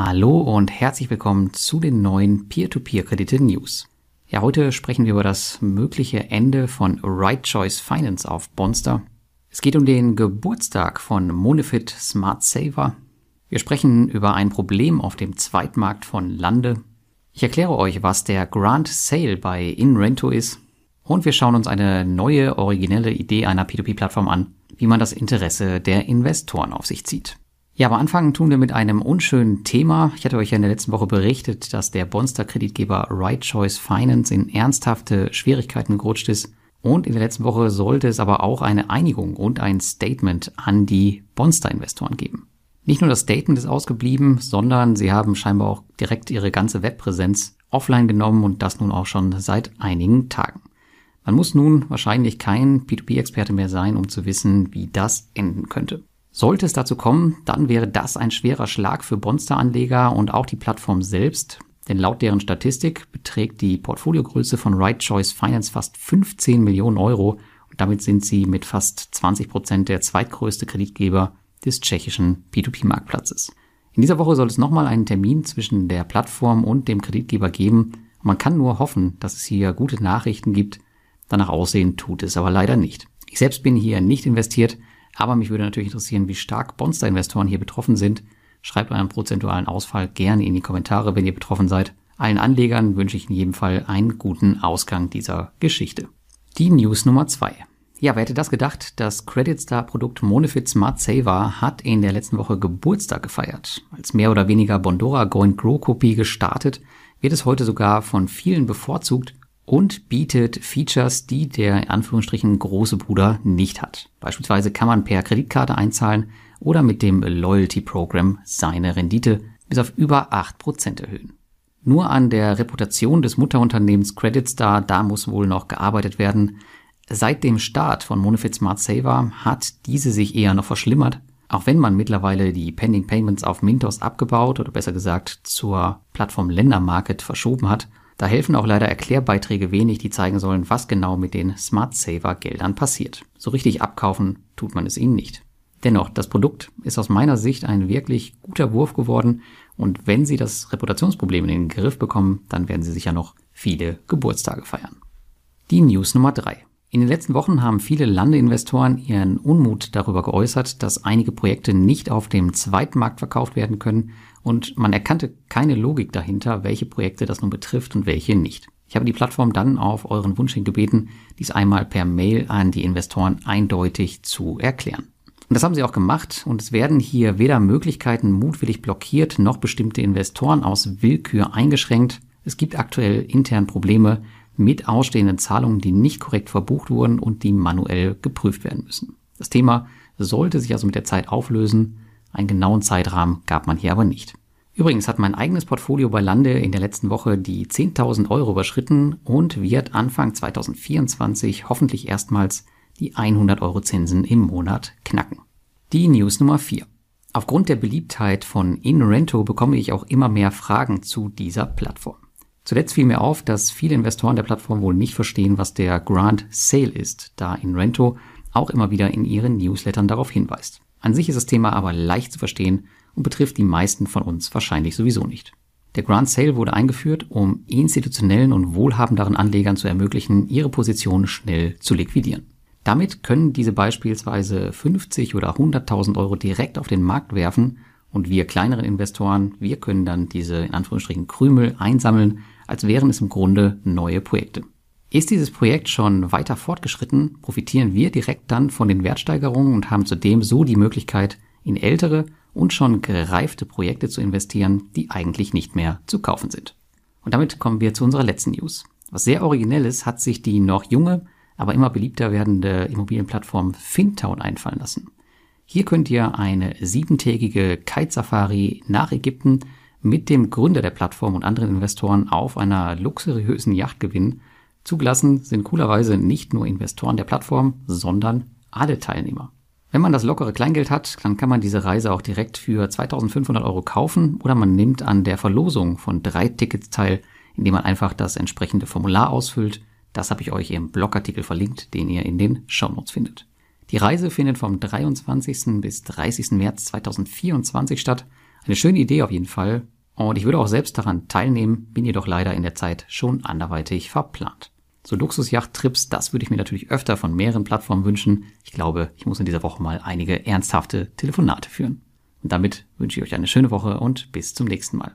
Hallo und herzlich willkommen zu den neuen Peer-to-Peer-Kredite News. Ja, heute sprechen wir über das mögliche Ende von Right Choice Finance auf Bonster. Es geht um den Geburtstag von Monefit Smart Saver. Wir sprechen über ein Problem auf dem Zweitmarkt von Lande. Ich erkläre euch, was der Grant Sale bei InRento ist. Und wir schauen uns eine neue, originelle Idee einer P2P-Plattform an, wie man das Interesse der Investoren auf sich zieht. Ja, aber anfangen tun wir mit einem unschönen Thema. Ich hatte euch ja in der letzten Woche berichtet, dass der Bonster-Kreditgeber Right Choice Finance in ernsthafte Schwierigkeiten gerutscht ist. Und in der letzten Woche sollte es aber auch eine Einigung und ein Statement an die Bonster-Investoren geben. Nicht nur das Statement ist ausgeblieben, sondern sie haben scheinbar auch direkt ihre ganze Webpräsenz offline genommen und das nun auch schon seit einigen Tagen. Man muss nun wahrscheinlich kein P2P-Experte mehr sein, um zu wissen, wie das enden könnte. Sollte es dazu kommen, dann wäre das ein schwerer Schlag für Bonster-Anleger und auch die Plattform selbst, denn laut deren Statistik beträgt die Portfoliogröße von Right Choice Finance fast 15 Millionen Euro und damit sind sie mit fast 20 Prozent der zweitgrößte Kreditgeber des tschechischen P2P-Marktplatzes. In dieser Woche soll es nochmal einen Termin zwischen der Plattform und dem Kreditgeber geben. Man kann nur hoffen, dass es hier gute Nachrichten gibt. Danach aussehen tut es aber leider nicht. Ich selbst bin hier nicht investiert, aber mich würde natürlich interessieren, wie stark Bonster-Investoren hier betroffen sind. Schreibt euren prozentualen Ausfall gerne in die Kommentare, wenn ihr betroffen seid. Allen Anlegern wünsche ich in jedem Fall einen guten Ausgang dieser Geschichte. Die News Nummer zwei. Ja, wer hätte das gedacht? Das Credit Star Produkt Monefit Smart Saver hat in der letzten Woche Geburtstag gefeiert. Als mehr oder weniger Bondora Go Grow Kopie gestartet, wird es heute sogar von vielen bevorzugt und bietet Features, die der in Anführungsstrichen große Bruder nicht hat. Beispielsweise kann man per Kreditkarte einzahlen oder mit dem Loyalty Program seine Rendite bis auf über 8% erhöhen. Nur an der Reputation des Mutterunternehmens Credit Star, da muss wohl noch gearbeitet werden. Seit dem Start von Monofit Smart Saver hat diese sich eher noch verschlimmert, auch wenn man mittlerweile die Pending Payments auf Mintos abgebaut oder besser gesagt zur Plattform Ländermarket verschoben hat da helfen auch leider Erklärbeiträge wenig, die zeigen sollen, was genau mit den Smart Saver Geldern passiert. So richtig abkaufen tut man es ihnen nicht. Dennoch, das Produkt ist aus meiner Sicht ein wirklich guter Wurf geworden und wenn Sie das Reputationsproblem in den Griff bekommen, dann werden Sie sicher noch viele Geburtstage feiern. Die News Nummer drei. In den letzten Wochen haben viele Landeinvestoren ihren Unmut darüber geäußert, dass einige Projekte nicht auf dem Zweitmarkt verkauft werden können und man erkannte keine Logik dahinter, welche Projekte das nun betrifft und welche nicht. Ich habe die Plattform dann auf euren Wunsch hin gebeten, dies einmal per Mail an die Investoren eindeutig zu erklären. Und das haben sie auch gemacht und es werden hier weder Möglichkeiten mutwillig blockiert noch bestimmte Investoren aus Willkür eingeschränkt. Es gibt aktuell intern Probleme mit ausstehenden Zahlungen, die nicht korrekt verbucht wurden und die manuell geprüft werden müssen. Das Thema sollte sich also mit der Zeit auflösen. Einen genauen Zeitrahmen gab man hier aber nicht. Übrigens hat mein eigenes Portfolio bei Lande in der letzten Woche die 10.000 Euro überschritten und wird Anfang 2024 hoffentlich erstmals die 100 Euro Zinsen im Monat knacken. Die News Nummer 4. Aufgrund der Beliebtheit von InRento bekomme ich auch immer mehr Fragen zu dieser Plattform. Zuletzt fiel mir auf, dass viele Investoren der Plattform wohl nicht verstehen, was der Grant Sale ist, da InRento auch immer wieder in ihren Newslettern darauf hinweist. An sich ist das Thema aber leicht zu verstehen und betrifft die meisten von uns wahrscheinlich sowieso nicht. Der Grant Sale wurde eingeführt, um institutionellen und wohlhabenderen Anlegern zu ermöglichen, ihre Position schnell zu liquidieren. Damit können diese beispielsweise 50 oder 100.000 Euro direkt auf den Markt werfen und wir kleineren Investoren, wir können dann diese in Anführungsstrichen Krümel einsammeln, als wären es im Grunde neue Projekte. Ist dieses Projekt schon weiter fortgeschritten, profitieren wir direkt dann von den Wertsteigerungen und haben zudem so die Möglichkeit, in ältere und schon gereifte Projekte zu investieren, die eigentlich nicht mehr zu kaufen sind. Und damit kommen wir zu unserer letzten News. Was sehr originelles hat sich die noch junge, aber immer beliebter werdende Immobilienplattform Fintown einfallen lassen. Hier könnt ihr eine siebentägige Kite-Safari nach Ägypten mit dem Gründer der Plattform und anderen Investoren auf einer luxuriösen Yacht gewinnen. Zugelassen sind coolerweise nicht nur Investoren der Plattform, sondern alle Teilnehmer. Wenn man das lockere Kleingeld hat, dann kann man diese Reise auch direkt für 2500 Euro kaufen oder man nimmt an der Verlosung von drei Tickets teil, indem man einfach das entsprechende Formular ausfüllt. Das habe ich euch im Blogartikel verlinkt, den ihr in den Shownotes findet. Die Reise findet vom 23. bis 30. März 2024 statt Eine schöne Idee auf jeden Fall. Und ich würde auch selbst daran teilnehmen, bin jedoch leider in der Zeit schon anderweitig verplant. So Luxusjachttrips, das würde ich mir natürlich öfter von mehreren Plattformen wünschen. Ich glaube, ich muss in dieser Woche mal einige ernsthafte Telefonate führen. Und damit wünsche ich euch eine schöne Woche und bis zum nächsten Mal.